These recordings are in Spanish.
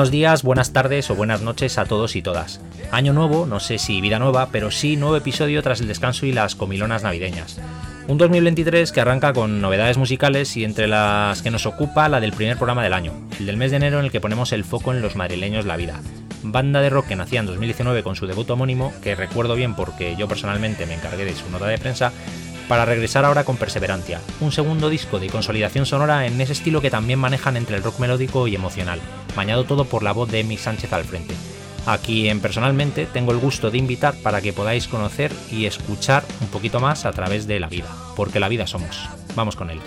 Buenos días, buenas tardes o buenas noches a todos y todas. Año nuevo, no sé si vida nueva, pero sí nuevo episodio tras el descanso y las comilonas navideñas. Un 2023 que arranca con novedades musicales y entre las que nos ocupa la del primer programa del año, el del mes de enero en el que ponemos el foco en los madrileños La Vida. Banda de rock que nacía en 2019 con su debut homónimo, que recuerdo bien porque yo personalmente me encargué de su nota de prensa, para regresar ahora con Perseverancia, un segundo disco de consolidación sonora en ese estilo que también manejan entre el rock melódico y emocional, bañado todo por la voz de Emi Sánchez al frente. A quien personalmente tengo el gusto de invitar para que podáis conocer y escuchar un poquito más a través de la vida, porque la vida somos. Vamos con él.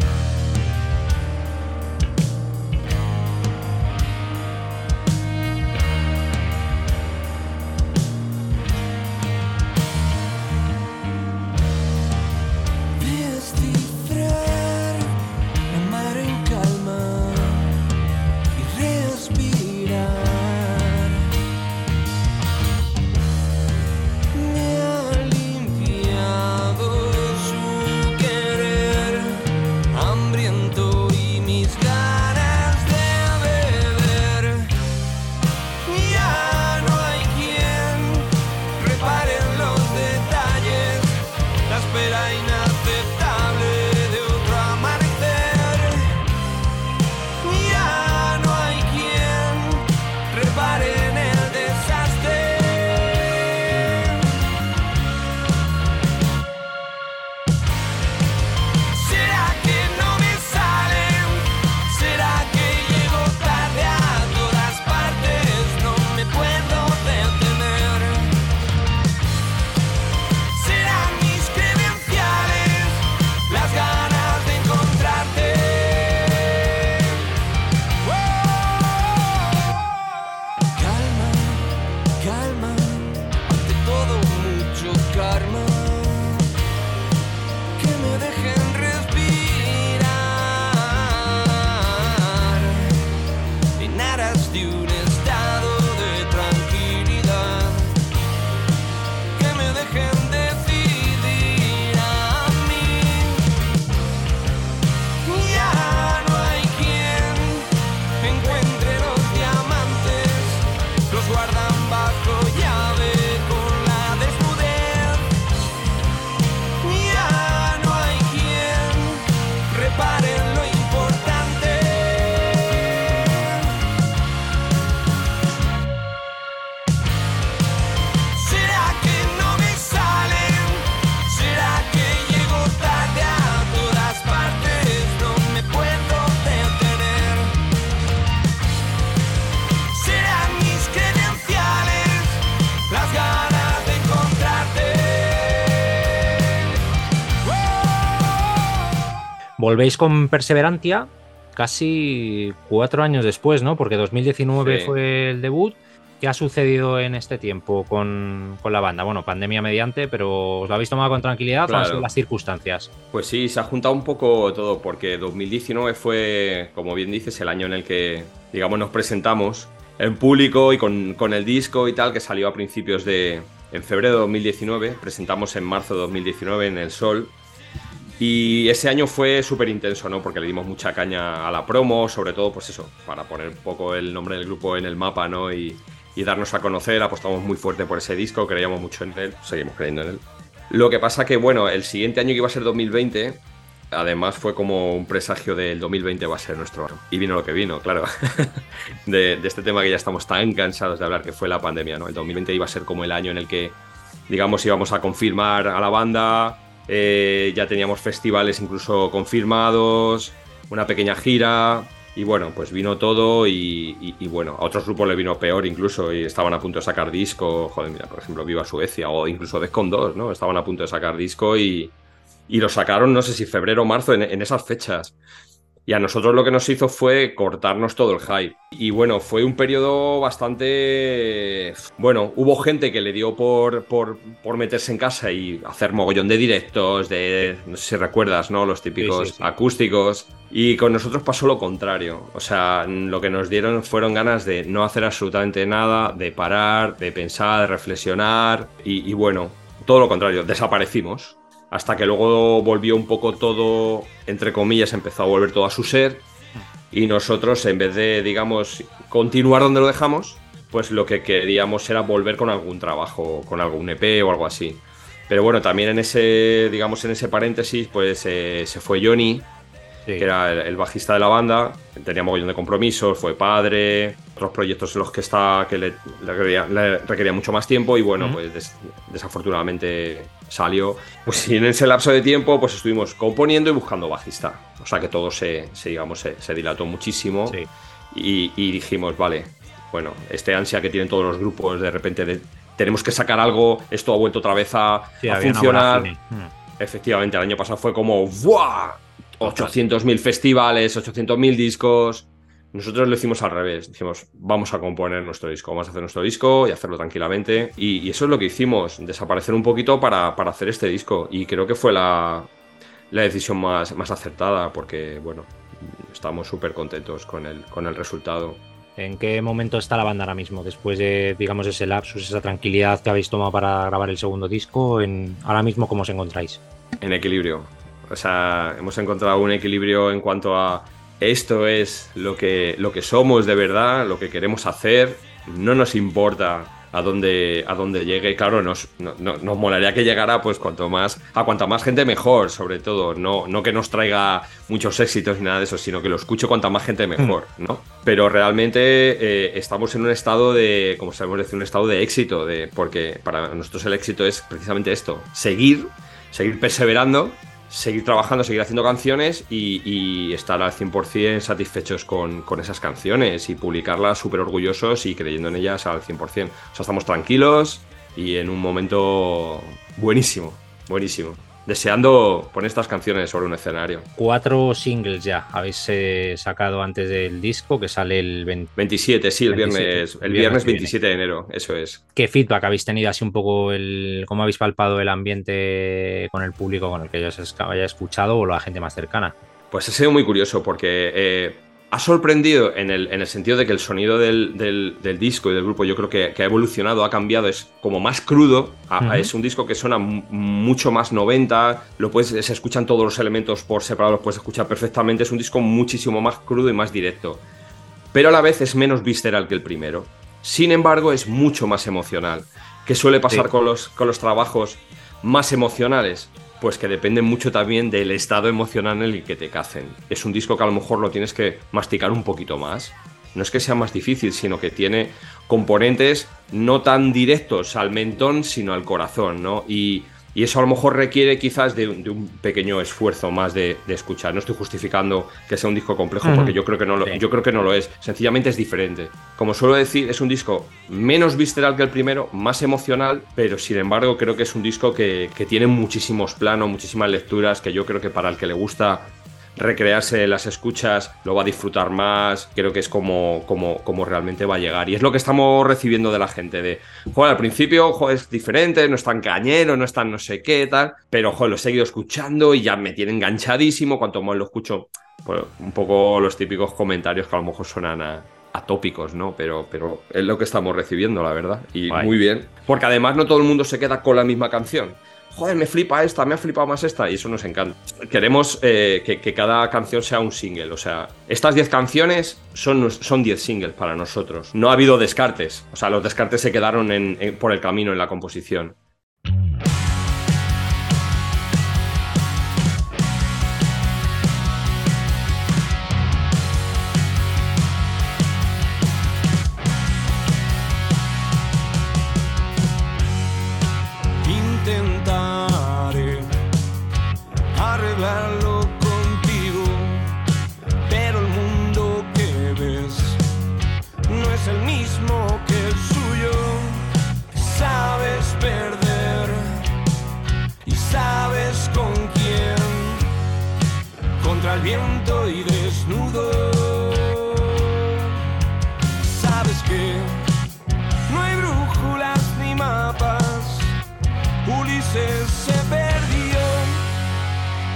Volvéis con Perseverancia casi cuatro años después, ¿no? Porque 2019 fue el debut. ¿Qué ha sucedido en este tiempo con, la banda? Bueno, pandemia mediante, pero ¿os lo habéis tomado con tranquilidad o han sido las circunstancias? Pues sí, se ha juntado un poco todo, porque 2019 fue, como bien dices, el año en el que, digamos, nos presentamos en público y con, con el disco y tal, que salió a principios de. En febrero de 2019, presentamos en marzo de 2019 en El Sol, y ese año fue súper intenso, ¿no? Porque le dimos mucha caña a la promo, sobre todo, pues eso, para poner un poco el nombre del grupo en el mapa, ¿no? Y, darnos a conocer, apostamos muy fuerte por ese disco, creíamos mucho en él, seguimos creyendo en él. Lo que pasa que, bueno, el siguiente año que iba a ser 2020, además fue como un presagio del 2020 va a ser nuestro Y vino lo que vino, claro. de, de, este tema que ya estamos tan cansados de hablar, que fue la pandemia, ¿no? El 2020 iba a ser como el año en el que, digamos, íbamos a confirmar a la banda, eh, ya teníamos festivales incluso confirmados, una pequeña gira. Y bueno, pues vino todo y, bueno, a otros grupos le vino peor incluso y estaban a punto de sacar disco. Joder, mira, por ejemplo, Viva Suecia o incluso Defcon 2, ¿no? Estaban a punto de sacar disco y, lo sacaron, no sé si febrero o marzo, en esas fechas. Y a nosotros lo que nos hizo fue cortarnos todo el hype. Y bueno, fue un periodo bastante... Bueno, hubo gente que le dio por, por, meterse en casa y hacer mogollón de directos, de, no sé si recuerdas, ¿no? Los típicos acústicos. Y con nosotros pasó lo contrario. O sea, lo que nos dieron fueron ganas de no hacer absolutamente nada, de parar, de pensar, de reflexionar. y, y bueno, todo lo contrario, desaparecimos hasta que luego volvió un poco todo, entre comillas, empezó a volver todo a su ser. y nosotros en vez de, digamos, continuar donde lo dejamos, pues lo que queríamos era volver con algún trabajo, con algún EP o algo así. Pero bueno, también en ese, digamos, en ese paréntesis, pues eh, se fue Johnny, que era el, bajista de la banda, tenía mogollón de compromisos, fue padre, otros proyectos en los que está que le, requería, mucho más tiempo y bueno, pues desafortunadamente salió. Pues en ese lapso de tiempo pues estuvimos componiendo y buscando bajista. O sea que todo se, digamos, se, dilató muchísimo y, dijimos, vale, bueno, este ansia que tienen todos los grupos de repente de tenemos que sacar algo, esto ha vuelto otra vez a, funcionar. Hmm. Efectivamente, el año pasado fue como ¡buah! 800.000 festivales, 800.000 discos. Nosotros lo hicimos al revés. Dijimos, vamos a componer nuestro disco, vamos a hacer nuestro disco y hacerlo tranquilamente. Y, eso es lo que hicimos, desaparecer un poquito para, hacer este disco. Y creo que fue la, decisión más, más acertada porque, bueno, estamos súper contentos con el, con el resultado. ¿En qué momento está la banda ahora mismo? Después de, digamos, ese lapsus, esa tranquilidad que habéis tomado para grabar el segundo disco, en, ahora mismo, ¿cómo os encontráis? En equilibrio. O sea, hemos encontrado un equilibrio en cuanto a esto es lo que, lo que somos de verdad, lo que queremos hacer, no nos importa a dónde, a dónde llegue. Claro, nos, nos molaría que llegara pues cuanto más, a cuanta más gente mejor, sobre todo. No, no que nos traiga muchos éxitos ni nada de eso, sino que lo escuche cuanta más gente mejor, mm. ¿no? Pero realmente eh, estamos en un estado de, como sabemos decir, un estado de éxito, de, porque para nosotros el éxito es precisamente esto, seguir, seguir perseverando seguir trabajando, seguir haciendo canciones y, estar al 100% satisfechos con, esas canciones y publicarlas súper orgullosos y creyendo en ellas al 100%. O sea, estamos tranquilos y en un momento buenísimo, buenísimo deseando poner estas canciones sobre un escenario. Cuatro singles ya habéis eh, sacado antes del disco que sale el 27, sí, el viernes, el viernes, 27 de enero, eso es. ¿Qué feedback habéis tenido así un poco el cómo habéis palpado el ambiente con el público con el que ya os haya escuchado o la gente más cercana? Pues ha sido muy curioso porque eh, ha sorprendido en el, en el, sentido de que el sonido del, del, disco y del grupo yo creo que, ha evolucionado, ha cambiado, es como más crudo, es un disco que suena mucho más 90, lo puedes, se escuchan todos los elementos por separado, los puedes escuchar perfectamente, es un disco muchísimo más crudo y más directo, pero a la vez es menos visceral que el primero. Sin embargo, es mucho más emocional, que suele pasar con, los, con los trabajos más emocionales pues que depende mucho también del estado emocional en el que te cacen. Es un disco que a lo mejor lo tienes que masticar un poquito más. No es que sea más difícil, sino que tiene componentes no tan directos al mentón, sino al corazón, ¿no? Y y eso a lo mejor requiere quizás de, un pequeño esfuerzo más de, escuchar. No estoy justificando que sea un disco complejo porque yo creo, que no lo, yo creo que no lo es. Sencillamente es diferente. Como suelo decir, es un disco menos visceral que el primero, más emocional, pero sin embargo creo que es un disco que, que tiene muchísimos planos, muchísimas lecturas, que yo creo que para el que le gusta recrearse las escuchas, lo va a disfrutar más, creo que es como, como, como realmente va a llegar. Y es lo que estamos recibiendo de la gente, de, joder, al principio, joder, es diferente, no es tan cañero, no es tan no sé qué, tal, pero, joder, lo he seguido escuchando y ya me tiene enganchadísimo, cuanto más lo escucho, pues un poco los típicos comentarios que a lo mejor suenan atópicos, ¿no? Pero, pero es lo que estamos recibiendo, la verdad. Y muy bien. Porque además no todo el mundo se queda con la misma canción joder, me flipa esta, me ha flipado más esta, y eso nos encanta. Queremos eh, que, cada canción sea un single, o sea, estas 10 canciones son 10 singles para nosotros. No ha habido descartes, o sea, los descartes se quedaron por el camino en la composición.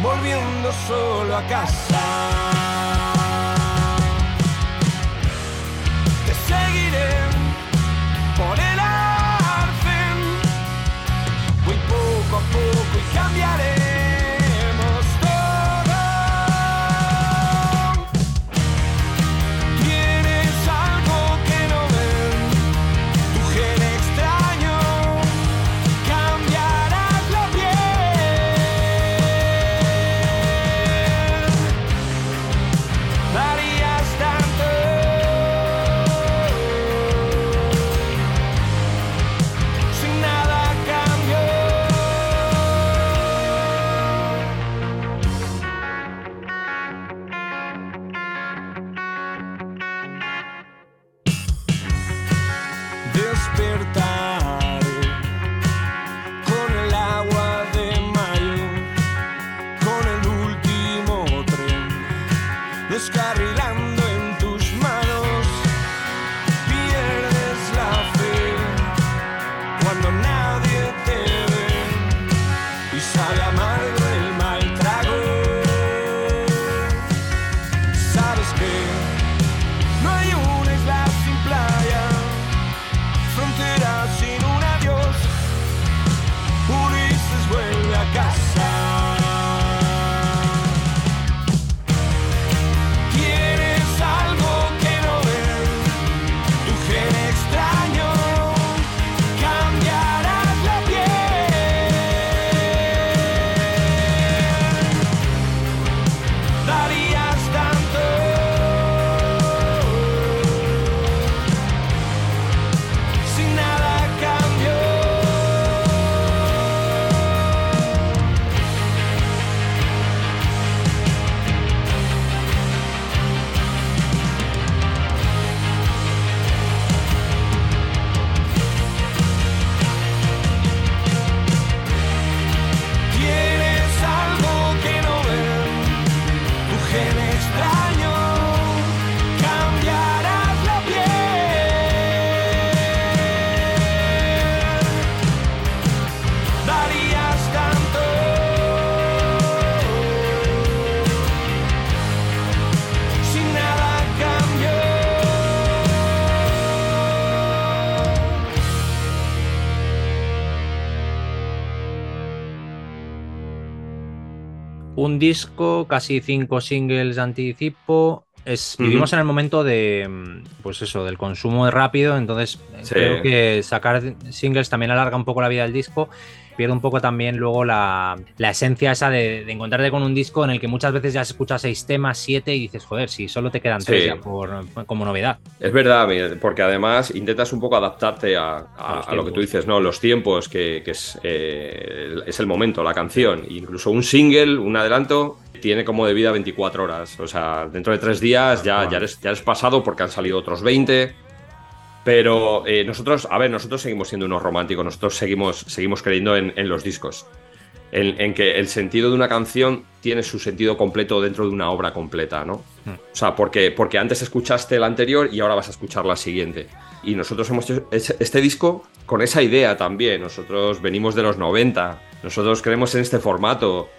volviendo solo a casa. Descarrilando en Un disco, casi cinco singles de anticipo. Es. Vivimos en el momento de, mm, pues eso, del consumo rápido, entonces Sí. creo que sacar singles también alarga un poco la vida del disco, pierde un poco también luego la, la esencia esa de, de encontrarte con un disco en el que muchas veces ya escuchas seis temas, siete y dices, joder, si solo te quedan tres ya por, como novedad. Es verdad, porque además intentas un poco adaptarte a, a- lo que tú dices, ¿no? Los tiempos, que, que es, eh, es el momento, la canción. Incluso un single, un adelanto, tiene como de vida 24 horas. O sea, dentro de tres días ya, ya, eres, ya eres pasado porque han salido otros 20. Pero eh, nosotros, a ver, nosotros seguimos siendo unos románticos, nosotros seguimos, seguimos creyendo en, en los discos. En, en que el sentido de una canción tiene su sentido completo dentro de una obra completa, ¿no? Hmm. O sea, porque, porque antes escuchaste la anterior y ahora vas a escuchar la siguiente. Y nosotros hemos hecho este disco con esa idea también. Nosotros venimos de los 90, nosotros creemos en este formato,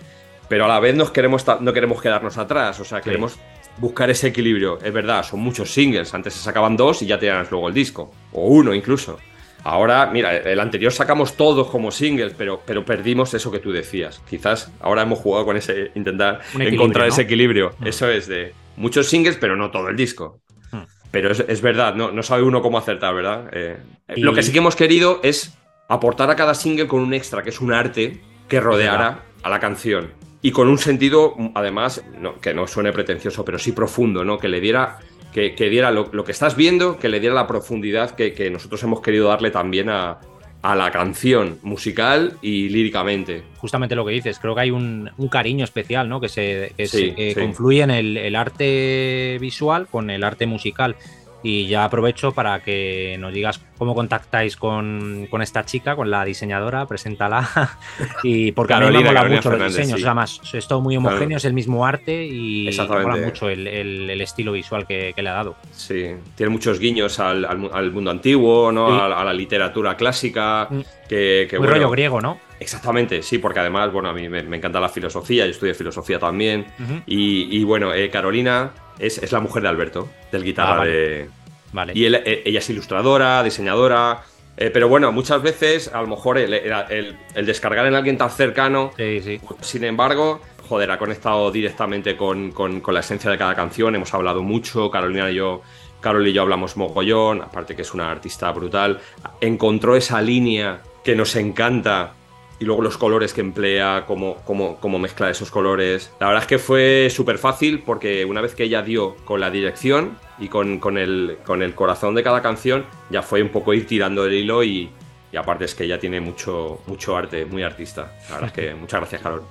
pero a la vez nos queremos no queremos quedarnos atrás. O sea, queremos buscar ese equilibrio. Es verdad, son muchos singles. Antes se sacaban dos y ya tenías luego el disco, o uno incluso. Ahora, mira, el anterior sacamos todos como singles, pero, pero perdimos eso que tú decías. Quizás ahora hemos jugado con ese, intentar encontrar ¿no? ese equilibrio. Mm. Eso es de muchos singles, pero no todo el disco. Mm. Pero es, es verdad, no, no sabe uno cómo acertar, ¿verdad? Eh, Y- Lo que sí que hemos querido es aportar a cada single con un extra, que es un arte que rodeara a la canción. Y con un sentido, además, no- que no suene pretencioso, pero sí profundo, ¿no? Que le diera, que, que diera lo, lo que estás viendo, que le diera la profundidad que, que nosotros hemos querido darle también a, a la canción, musical y líricamente. Justamente lo que dices, creo que hay un, un cariño especial, ¿no? Que se, que Sí, se- que sí. confluye en el, el arte visual con el arte musical. Y ya aprovecho para que nos digas cómo contactáis con, con esta chica, con la diseñadora, preséntala. y porque a mí me Carolina, mola Carolina mucho los Fernández, diseños, sí. además es todo muy homogéneo, Claro. es el mismo arte y me mola mucho el, el- el estilo visual que, que le ha dado. Sí, tiene muchos guiños al, al mu- al mundo antiguo, ¿no? Sí. A, a la literatura clásica. Mm. Que, que, Muy bueno, rollo griego, ¿no? Exactamente, sí, porque además, bueno, a mí me, me encanta la filosofía, yo estudié filosofía también. Y, y, bueno, eh, Carolina es, es la mujer de Alberto, del guitarra Ah, vale. de. Vale. Y él- eh, ella es ilustradora, diseñadora. eh, pero bueno, muchas veces, a lo mejor, el, el- el- el descargar en alguien tan cercano Sí, sí. sin embargo, joder, ha conectado directamente con, con- con la esencia de cada canción. Hemos hablado mucho, Carolina y yo, Carol y yo hablamos mogollón, aparte que es una artista brutal. Encontró esa línea que nos encanta y luego los colores que emplea, cómo, cómo, cómo mezcla esos colores. La verdad es que fue súper fácil porque una vez que ella dio con la dirección y con, con el, con el corazón de cada canción, ya fue un poco ir tirando el hilo y, y aparte es que ella tiene mucho, mucho arte, muy artista. La verdad es que muchas gracias, Carol.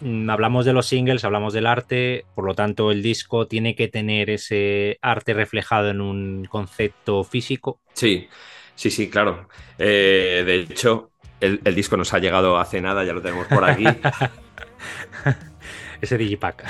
Mm, Hablamos de los singles, hablamos del arte, por lo tanto el disco tiene que tener ese arte reflejado en un concepto físico. Sí, sí, sí, claro. Eh, de hecho, el, el disco nos ha llegado hace nada, ya lo tenemos por aquí. Ese digipack.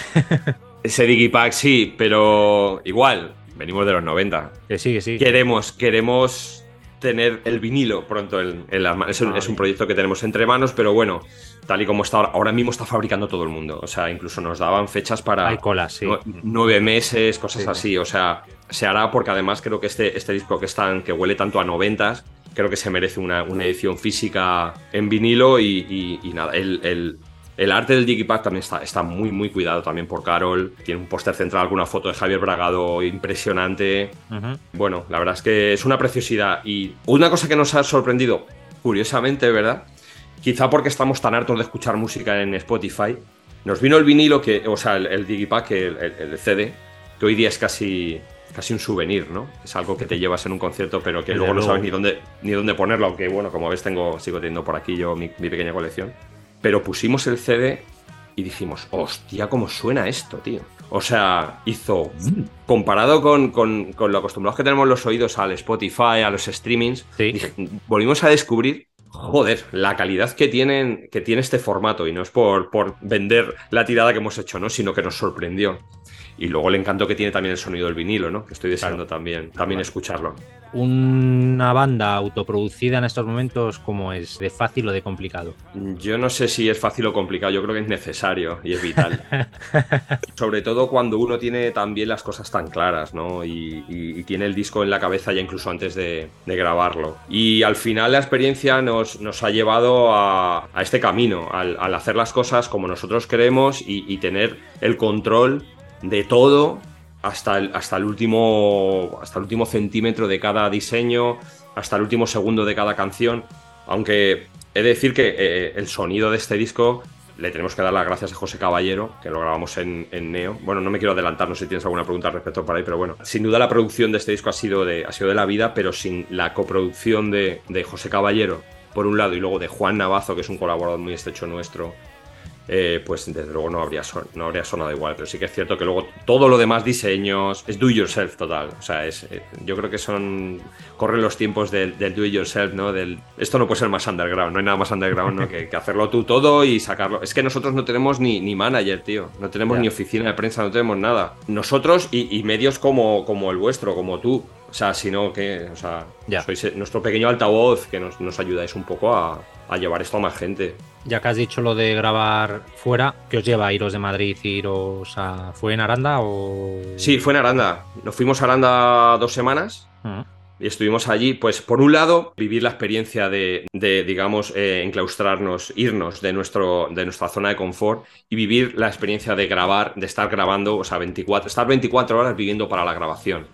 Ese Digipack sí, pero igual, venimos de los 90. Que sí, que sí. Queremos, queremos tener el vinilo pronto en, en las manos. Es un, Ah, es un bien. proyecto que tenemos entre manos, pero bueno, tal y como está ahora, ahora mismo está fabricando todo el mundo. O sea, incluso nos daban fechas para Hay colas, sí. nueve meses, cosas Sí, sí. así. O sea, se hará porque además creo que este, este disco que, es tan, que huele tanto a noventas, creo que se merece una, una edición física en vinilo y, y- y nada, el, el- el arte del Digipack también está, está muy, muy cuidado también por Carol. Tiene un póster central, alguna foto de Javier Bragado impresionante. Bueno, la verdad es que es una preciosidad. Y una cosa que nos ha sorprendido, curiosamente, ¿verdad? Quizá porque estamos tan hartos de escuchar música en Spotify, nos vino el vinilo, que, o sea, el, el Digipack, el- el CD, que hoy día es casi, casi un souvenir, ¿no? Es algo que te llevas en un concierto, pero que luego no sabes ni dónde, ni dónde ponerlo, aunque bueno, como ves, tengo, sigo teniendo por aquí yo mi, mi pequeña colección. Pero pusimos el CD y dijimos, hostia, cómo suena esto, tío. O sea, hizo. Comparado con, con- con lo acostumbrados que tenemos los oídos al Spotify, a los streamings, Sí. dije, volvimos a descubrir. Joder, la calidad que, tienen, que tiene este formato, y no es por, por vender la tirada que hemos hecho, ¿no? Sino que nos sorprendió. Y luego el encanto que tiene también el sonido del vinilo, ¿no? Que estoy deseando también, también escucharlo. Una banda autoproducida en estos momentos, ¿cómo es? ¿De fácil o de complicado? Yo no sé si es fácil o complicado, yo creo que es necesario y es vital. Sobre todo cuando uno tiene también las cosas tan claras, ¿no? Y, y- y tiene el disco en la cabeza ya incluso antes de, de grabarlo. Y al final la experiencia nos, nos ha llevado a, a este camino, al, al hacer las cosas como nosotros queremos y, y tener el control de todo hasta el, hasta el último hasta el último centímetro de cada diseño, hasta el último segundo de cada canción. Aunque he de decir que eh, el sonido de este disco le tenemos que dar las gracias a José Caballero, que lo grabamos en, Neo. Bueno, no me quiero adelantar, no sé si tienes alguna pregunta al respecto por ahí, pero bueno, sin duda la producción de este disco ha sido de, ha sido de la vida, pero sin la coproducción de, de José Caballero, por un lado, y luego de Juan Navazo, que es un colaborador muy estrecho nuestro, eh, pues desde luego no habría, son- no habría sonado igual. Pero sí que es cierto que luego todo lo demás, diseños, es do yourself total. O sea, es, eh, yo creo que son. Corren los tiempos del, del do it yourself, ¿no? Del, esto no puede ser más underground, no hay nada más underground ¿no? que, que hacerlo tú todo y sacarlo. Es que nosotros no tenemos ni, ni manager, tío. No tenemos ni oficina de prensa, no tenemos nada. Nosotros y, y medios como, como el vuestro, como tú. O sea, sino que, o sea, Ya. sois eh, nuestro pequeño altavoz que nos, nos ayudáis un poco a, a llevar esto a más gente. Ya que has dicho lo de grabar fuera, ¿qué os lleva a iros de Madrid iros a... ¿Fue en Aranda o...? Sí, fue en Aranda. Nos fuimos a Aranda dos semanas Ujú. y estuvimos allí, pues por un lado, vivir la experiencia de, de, digamos, eh, enclaustrarnos, irnos de, nuestro, de nuestra zona de confort y vivir la experiencia de grabar, de estar grabando, o sea, 24, estar 24 horas viviendo para la grabación.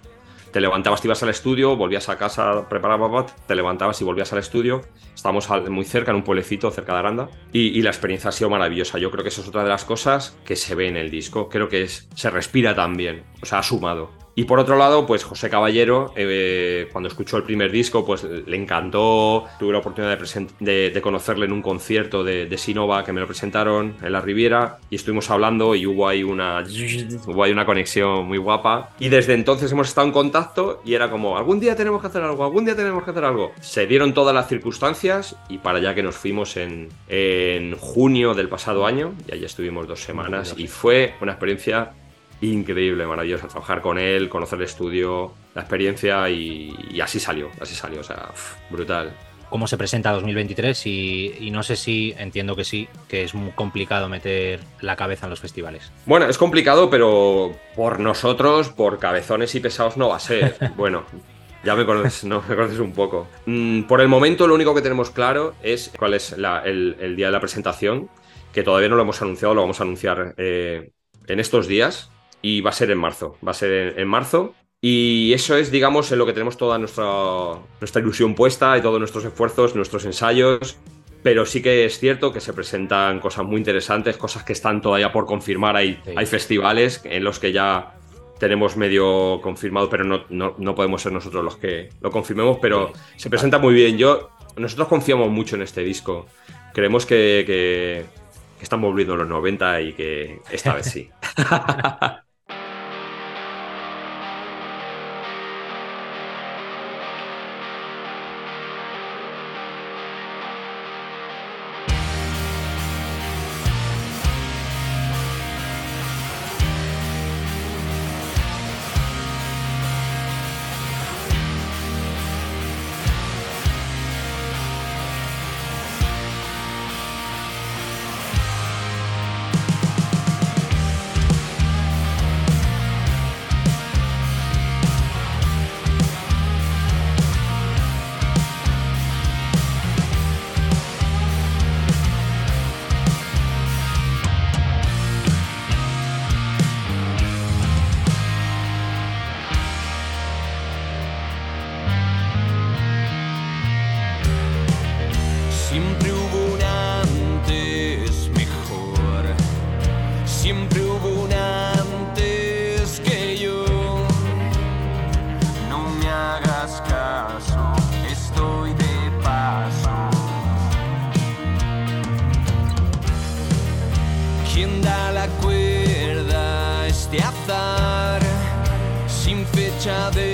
Te levantabas, te ibas al estudio, volvías a casa, preparabas, te levantabas y volvías al estudio. Estábamos muy cerca, en un pueblecito cerca de Aranda. Y, y la experiencia ha sido maravillosa. Yo creo que eso es otra de las cosas que se ve en el disco. Creo que es, se respira también. O sea, ha sumado. Y por otro lado, pues José Caballero, eh, cuando escuchó el primer disco, pues le encantó. Tuve la oportunidad de, de- de conocerle en un concierto de, de Sinova que me lo presentaron en la Riviera y estuvimos hablando y hubo ahí una hubo ahí una conexión muy guapa. Y desde entonces hemos estado en contacto y era como, algún día tenemos que hacer algo, algún día tenemos que hacer algo. Se dieron todas las circunstancias y para allá que nos fuimos en, en junio del pasado año y allí estuvimos dos semanas y fue una experiencia increíble, maravillosa. Trabajar con él, conocer el estudio, la experiencia y, y así salió, así salió, o sea, brutal. ¿Cómo se presenta 2023? Y, y no sé si, entiendo que sí, que es muy complicado meter la cabeza en los festivales. Bueno, es complicado, pero por nosotros, por cabezones y pesados no va a ser. Bueno, ya me conoces, ¿no? me conoces un poco. Mm, por el momento, lo único que tenemos claro es cuál es la- el, el día de la presentación, que todavía no lo hemos anunciado, lo vamos a anunciar eh, en estos días y va a ser en marzo. Va a ser en, en marzo. Y eso es, digamos, en lo que tenemos toda nuestra, nuestra ilusión puesta y todos nuestros esfuerzos, nuestros ensayos. Pero sí que es cierto que se presentan cosas muy interesantes, cosas que están todavía por confirmar. Hay, Sí. hay festivales en los que ya tenemos medio confirmado, pero no, no, no podemos ser nosotros los que lo confirmemos, pero se presenta muy bien. Yo, nosotros confiamos mucho en este disco. Creemos que, que, que estamos volviendo a los 90 y que esta vez sí. sin fecha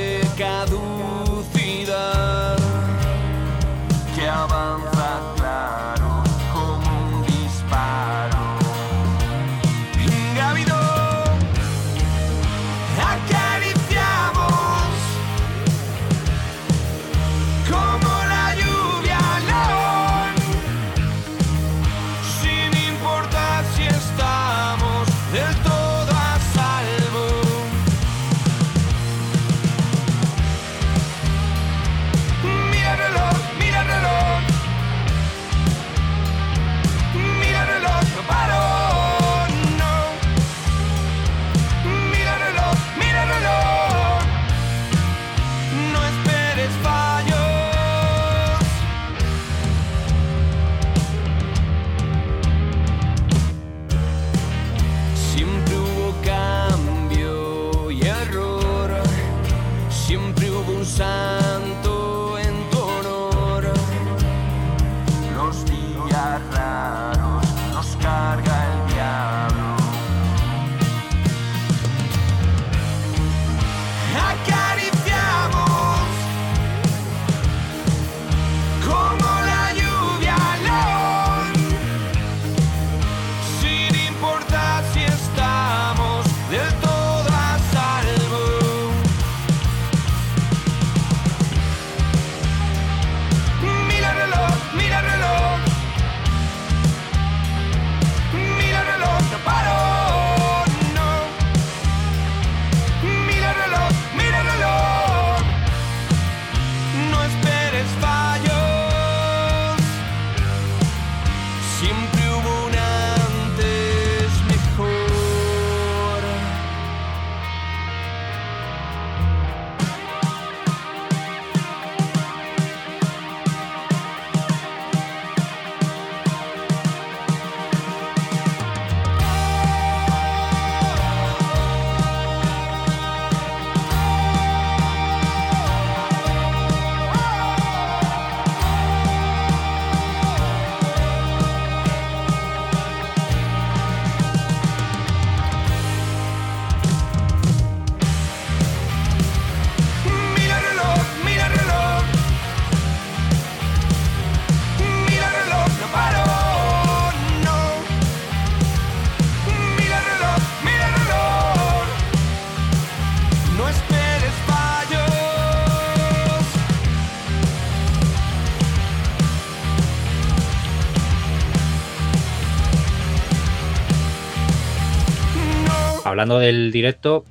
Hablando del directo,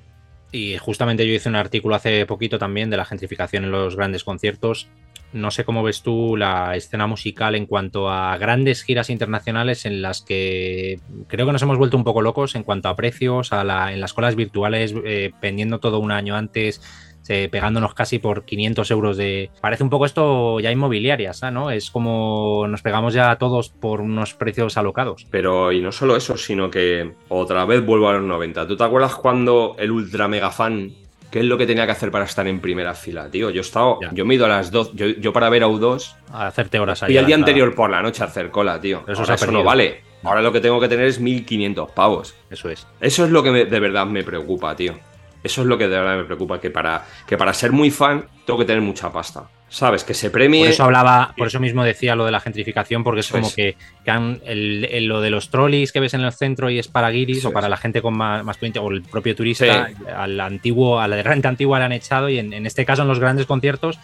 y justamente yo hice un artículo hace poquito también de la gentrificación en los grandes conciertos. No sé cómo ves tú la escena musical en cuanto a grandes giras internacionales en las que creo que nos hemos vuelto un poco locos en cuanto a precios, a la, en las colas virtuales, eh, pendiendo todo un año antes, eh, pegándonos casi por 500 euros de... Parece un poco esto ya inmobiliarias, ¿no? Es como nos pegamos ya todos por unos precios alocados. Pero y no solo eso, sino que otra vez vuelvo a los 90. ¿Tú te acuerdas cuando el ultra mega fan, qué es lo que tenía que hacer para estar en primera fila, tío? Yo he estado, Ya. yo me he ido a las 2, yo, yo para ver a U2 A hacerte horas ahí. y el día anterior por la noche a hacer cola, tío. Eso Ahora eso no vale. Ahora lo que tengo que tener es 1500 pavos. Eso es. Eso es lo que me- de verdad me preocupa, tío. Eso es lo que de verdad me preocupa, que para, que para ser muy fan tengo que tener mucha pasta. ¿Sabes? Que se premie... Por eso hablaba, por eso mismo decía lo de la gentrificación, porque es Eso como es. que, que han- el- el- lo de los trolleys que ves en el centro y es para guiris Eso o para es. la gente con más, más o el propio turista, Sí. al antiguo, a la de renta antigua le han echado y en, en este caso en los grandes conciertos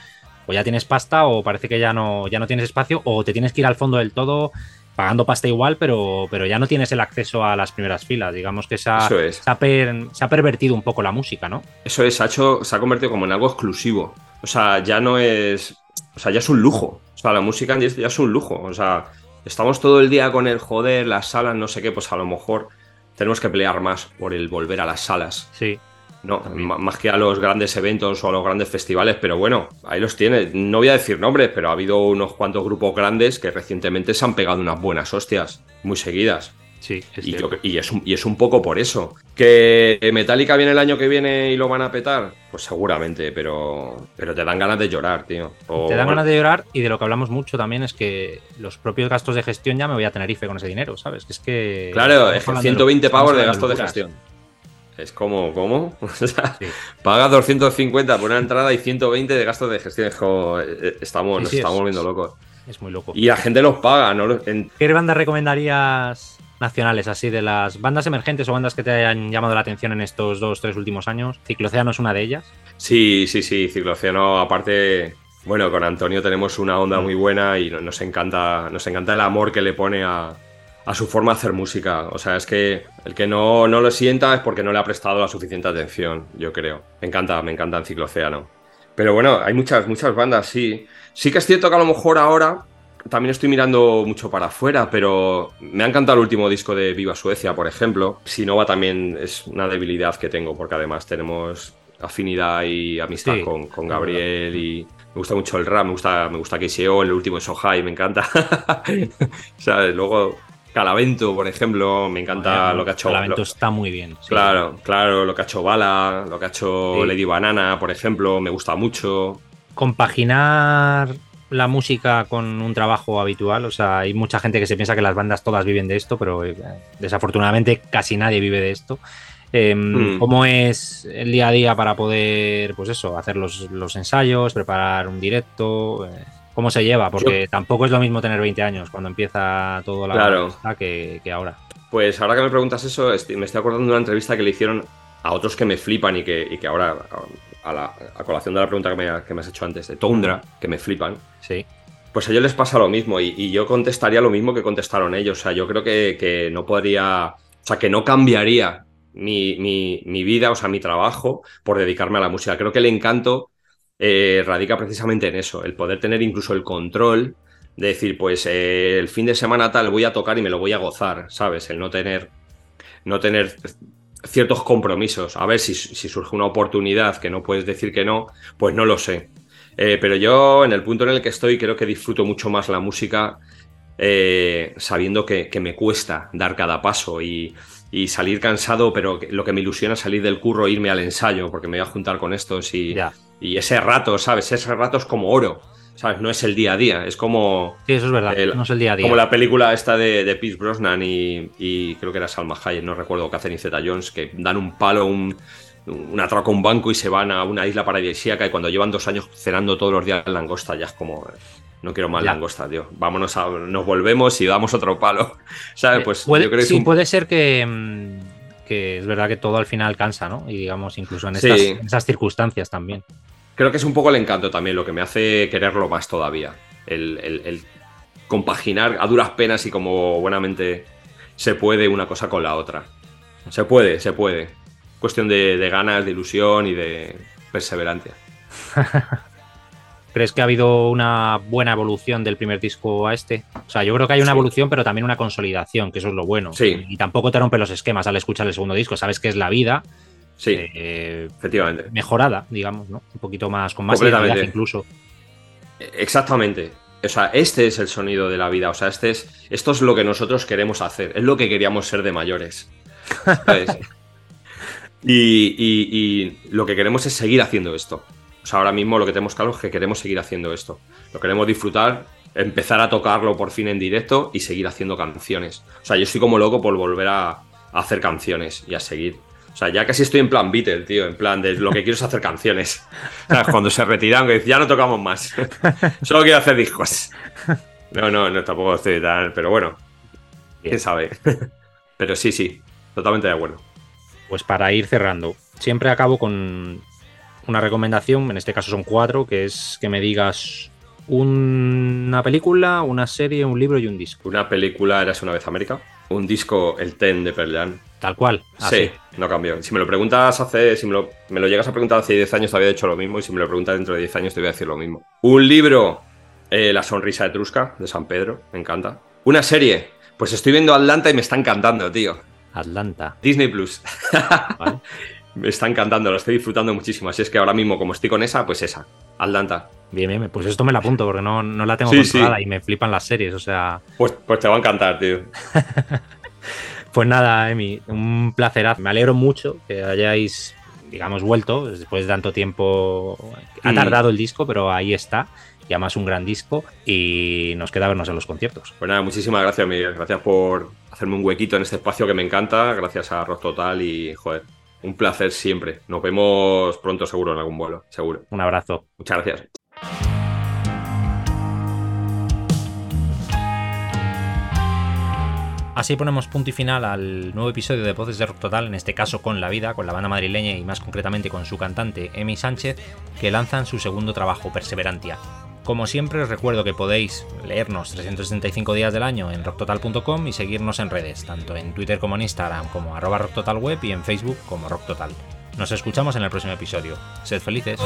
o ya tienes pasta o parece que ya no, ya no tienes espacio o te tienes que ir al fondo del todo pagando pasta igual, pero, pero ya no tienes el acceso a las primeras filas. Digamos que se ha, es. se ha per- se ha pervertido un poco la música, ¿no? Eso es, se ha, hecho, se ha convertido como en algo exclusivo. O sea, ya no es. O sea, ya es un lujo. O sea, la música ya es un lujo. O sea, estamos todo el día con el joder, las salas, no sé qué, pues a lo mejor tenemos que pelear más por el volver a las salas. Sí. No, También. más que a los grandes eventos o a los grandes festivales, pero bueno, ahí los tiene. No voy a decir nombres, pero ha habido unos cuantos grupos grandes que recientemente se han pegado unas buenas hostias, muy seguidas. Sí, es Y, yo- y es un, y es un poco por eso. ¿Que Metallica viene el año que viene y lo van a petar? Pues seguramente, pero, pero te dan ganas de llorar, tío. O- Te dan ganas de llorar y de lo que hablamos mucho también es que los propios gastos de gestión ya me voy a Tenerife con ese dinero, ¿sabes? Que es que... Claro, es que hablando 120 estamos pavos de hablando gasto de gestión. Es como, ¿cómo? O sea, Sí. pagas 250 por una entrada y 120 de gastos de gestión. Eh, eh, estamos, Sí, nos sí, estamos es- volviendo locos. Es muy loco. Y la gente los paga, ¿no? En- ¿Qué bandas recomendarías nacionales así de las bandas emergentes o bandas que te hayan llamado la atención en estos dos, tres últimos años? Ciclocéano es una de ellas. Sí, sí, sí, Ciclocéano, aparte, bueno, con Antonio tenemos una onda muy buena y no- nos encanta, nos encanta el amor que le pone a, a su forma de hacer música. O sea, es que el que no, no lo sienta es porque no le ha prestado la suficiente atención, yo creo. Me encanta, me encanta en Ciclocéano. Pero bueno, hay muchas, muchas bandas, sí. Sí que es cierto que a lo mejor ahora también estoy mirando mucho para afuera, pero me ha encantado el último disco de Viva Suecia, por ejemplo. Sinova también es una debilidad que tengo, porque además tenemos afinidad y amistad Sí, con, con es Gabriel y me gusta mucho el rap, me gusta, me gusta KCO, el último de Sohai, me encanta. ¿Sabes? Luego Calavento, por ejemplo, me encanta lo que ha hecho. Calavento lo- está muy bien. sí. Claro, claro, lo que ha hecho Bala, lo que ha hecho Sí. Lady Banana, por ejemplo, me gusta mucho. Compaginar la música con un trabajo habitual, o sea, hay mucha gente que se piensa que las bandas todas viven de esto, pero eh, desafortunadamente casi nadie vive de esto. Eh, Mm. ¿Cómo es el día a día para poder, pues eso, hacer los, los ensayos, preparar un directo? Eh, ¿Cómo se lleva? Porque tampoco es lo mismo tener 20 años cuando empieza todo la Claro. que, que ahora. Pues ahora que me preguntas eso, me estoy acordando de una entrevista que le hicieron a otros que me flipan y que, y que ahora, a, la, a colación de la pregunta que me, que me has hecho antes, de Tundra, que me flipan, Sí. pues a ellos les pasa lo mismo y, y yo contestaría lo mismo que contestaron ellos. O sea, yo creo que, que no podría, o sea, que no cambiaría mi, mi- mi vida, o sea, mi trabajo por dedicarme a la música. Creo que el encanto eh, radica precisamente en eso, el poder tener incluso el control de decir, pues eh, el fin de semana tal voy a tocar y me lo voy a gozar, ¿sabes? El no tener, no tener ciertos compromisos. A ver si, surge una oportunidad que no puedes decir que no, pues no lo sé. Eh, pero yo, en el punto en el que estoy, creo que disfruto mucho más la música sabiendo que me cuesta dar cada paso y, y salir cansado, pero lo que me ilusiona es salir del curro e irme al ensayo, porque me voy a juntar con estos y, Ya. y ese rato, ¿sabes? Ese rato es como oro, ¿sabes? No es el día a día, es como... Sí, eso es verdad. El- no es el día a día. Como la película esta de, de Pierce Brosnan y, y creo que era Salma Hayek, no recuerdo, Catherine Zeta-Jones, que dan un palo, un, un atraco a un banco y se van a una isla paradisíaca y cuando llevan dos años cenando todos los días langosta ya es como... No quiero más Ya. langosta, tío. Vámonos a... Nos volvemos y damos otro palo. ¿Sabes? Eh, Pues puede, yo creo que sí, un- puede ser que, mm, que es verdad que todo al final cansa, ¿no? Y digamos, incluso en Sí. estas, en esas circunstancias también. Creo que es un poco el encanto también lo que me hace quererlo más todavía. El, el- el compaginar a duras penas y como buenamente se puede una cosa con la otra. Se puede, se puede. Cuestión de, de ganas, de ilusión y de perseverancia. ¿Crees que ha habido una buena evolución del primer disco a este? O sea, yo creo que hay una Sí. evolución, pero también una consolidación, que eso es lo bueno. Sí. Y tampoco te rompe los esquemas al escuchar el segundo disco. Sabes que es la vida Sí, eh, efectivamente. mejorada, digamos, ¿no? Un poquito más, con más identidad incluso. Exactamente. O sea, este es el sonido de la vida. O sea, este es, esto es lo que nosotros queremos hacer. Es lo que queríamos ser de mayores. ¿Sabes? y, y- y lo que queremos es seguir haciendo esto. O sea, ahora mismo lo que tenemos claro es que queremos seguir haciendo esto. Lo queremos disfrutar, empezar a tocarlo por fin en directo y seguir haciendo canciones. O sea, yo estoy como loco por volver a, a hacer canciones y a seguir. O sea, ya casi estoy en plan Beatle, tío, en plan de lo que quiero es hacer canciones. ¿Sabes? Cuando se retiran, que dicen, ya no tocamos más. Solo quiero hacer discos. No, no, no, tampoco estoy tan. Pero bueno, quién sabe. Pero sí, sí, totalmente de acuerdo. Pues para ir cerrando, siempre acabo con una recomendación, en este caso son cuatro, que es que me digas una película, una serie, un libro y un disco. Una película Eras una vez América. Un disco, El Ten de Pearl Jam. Tal cual. así. Sí, no cambió. Si me lo preguntas hace, si me lo, me lo llegas a preguntar hace 10 años, te había hecho lo mismo. Y si me lo preguntas dentro de 10 años, te voy a decir lo mismo. Un libro, eh, La sonrisa etrusca, de San Pedro, me encanta. Una serie, pues estoy viendo Atlanta y me está encantando, tío. Atlanta. Disney Plus. ¿vale? me está encantando, lo estoy disfrutando muchísimo. Así es que ahora mismo, como estoy con esa, pues esa, Atlanta. Bien, bien, pues esto me la apunto porque no, no la tengo Sí, controlada sí. y me flipan las series, o sea, Pues, pues te va a encantar, tío. Pues nada, Emi, un placer. Me alegro mucho que hayáis, digamos, vuelto después de tanto tiempo. Ha Mm. tardado el disco, pero ahí está. Y además un gran disco. Y nos queda vernos en los conciertos. Pues nada, muchísimas gracias, Miguel. Gracias por hacerme un huequito en este espacio que me encanta. Gracias a Rock Total y, joder, un placer siempre. Nos vemos pronto, seguro, en algún vuelo. Seguro. Un abrazo. Muchas gracias. Así ponemos punto y final al nuevo episodio de Voces de Rock Total, en este caso con La Vida, con la banda madrileña y más concretamente con su cantante Emi Sánchez, que lanzan su segundo trabajo, Perseverantia. Como siempre os recuerdo que podéis leernos 365 días del año en rocktotal.com y seguirnos en redes, tanto en Twitter como en Instagram como arroba rocktotalweb y en Facebook como rocktotal. Nos escuchamos en el próximo episodio. Sed felices.